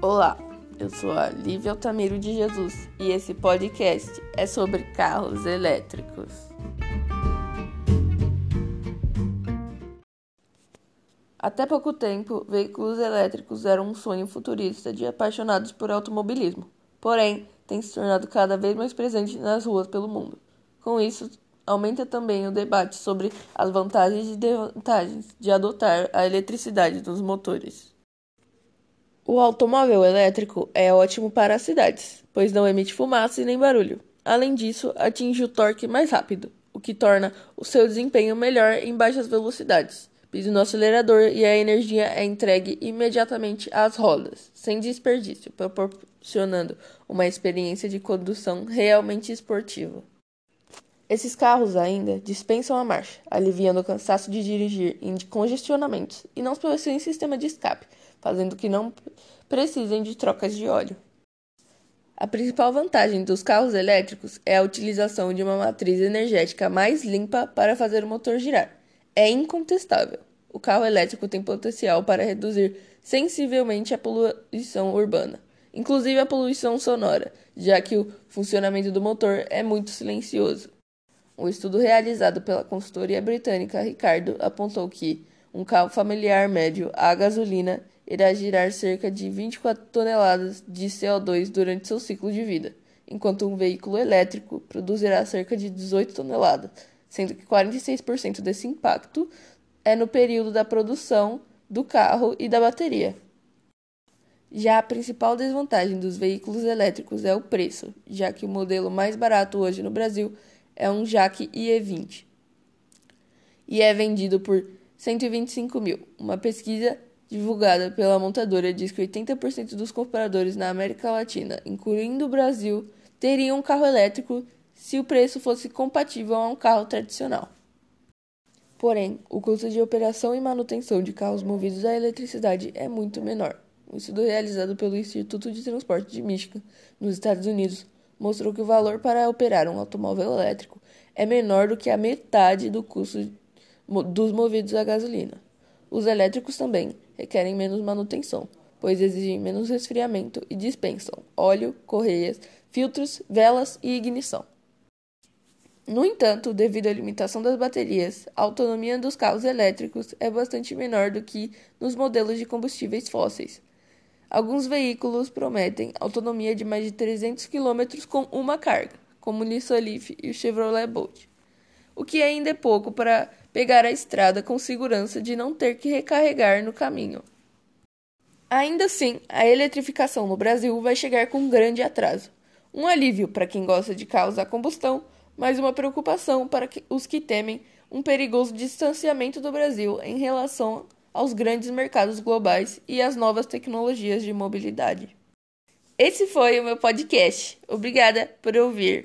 Olá, eu sou a Lívia Altamiro de Jesus e esse podcast é sobre carros elétricos. Até pouco tempo, veículos elétricos eram um sonho futurista de apaixonados por automobilismo, porém, tem se tornado cada vez mais presente nas ruas pelo mundo. Com isso, aumenta também o debate sobre as vantagens e desvantagens de adotar a eletricidade nos motores. O automóvel elétrico é ótimo para as cidades, pois não emite fumaça e nem barulho. Além disso, atinge o torque mais rápido, o que torna o seu desempenho melhor em baixas velocidades. Pisa no acelerador e a energia é entregue imediatamente às rodas, sem desperdício, proporcionando uma experiência de condução realmente esportiva. Esses carros ainda dispensam a marcha, aliviando o cansaço de dirigir em congestionamentos e não possuem sistema de escape, fazendo que não precisem de trocas de óleo. A principal vantagem dos carros elétricos é a utilização de uma matriz energética mais limpa para fazer o motor girar. É incontestável. O carro elétrico tem potencial para reduzir sensivelmente a poluição urbana, inclusive a poluição sonora, já que o funcionamento do motor é muito silencioso. Um estudo realizado pela consultoria britânica Ricardo apontou que um carro familiar médio a gasolina irá girar cerca de 24 toneladas de CO2 durante seu ciclo de vida, enquanto um veículo elétrico produzirá cerca de 18 toneladas, sendo que 46% desse impacto é no período da produção do carro e da bateria. Já a principal desvantagem dos veículos elétricos é o preço, já que o modelo mais barato hoje no Brasil é um Jaque IE20 e é vendido por 125 mil. Uma pesquisa divulgada pela montadora diz que 80% dos compradores na América Latina, incluindo o Brasil, teriam um carro elétrico se o preço fosse compatível a um carro tradicional. Porém, o custo de operação e manutenção de carros movidos a eletricidade é muito menor. Um estudo realizado pelo Instituto de Transporte de Michigan, nos Estados Unidos, mostrou que o valor para operar um automóvel elétrico é menor do que a metade do custo dos movidos a gasolina. Os elétricos também requerem menos manutenção, pois exigem menos resfriamento e dispensam óleo, correias, filtros, velas e ignição. No entanto, devido à limitação das baterias, a autonomia dos carros elétricos é bastante menor do que nos modelos de combustíveis fósseis, Alguns veículos prometem autonomia de mais de 300 km com uma carga, como o Nissan Leaf e o Chevrolet Bolt, o que ainda é pouco para pegar a estrada com segurança de não ter que recarregar no caminho. Ainda assim, a eletrificação no Brasil vai chegar com grande atraso. Um alívio para quem gosta de carros a combustão, mas uma preocupação para os que temem um perigoso distanciamento do Brasil em relação aos grandes mercados globais e às novas tecnologias de mobilidade. Esse foi o meu podcast. Obrigada por ouvir.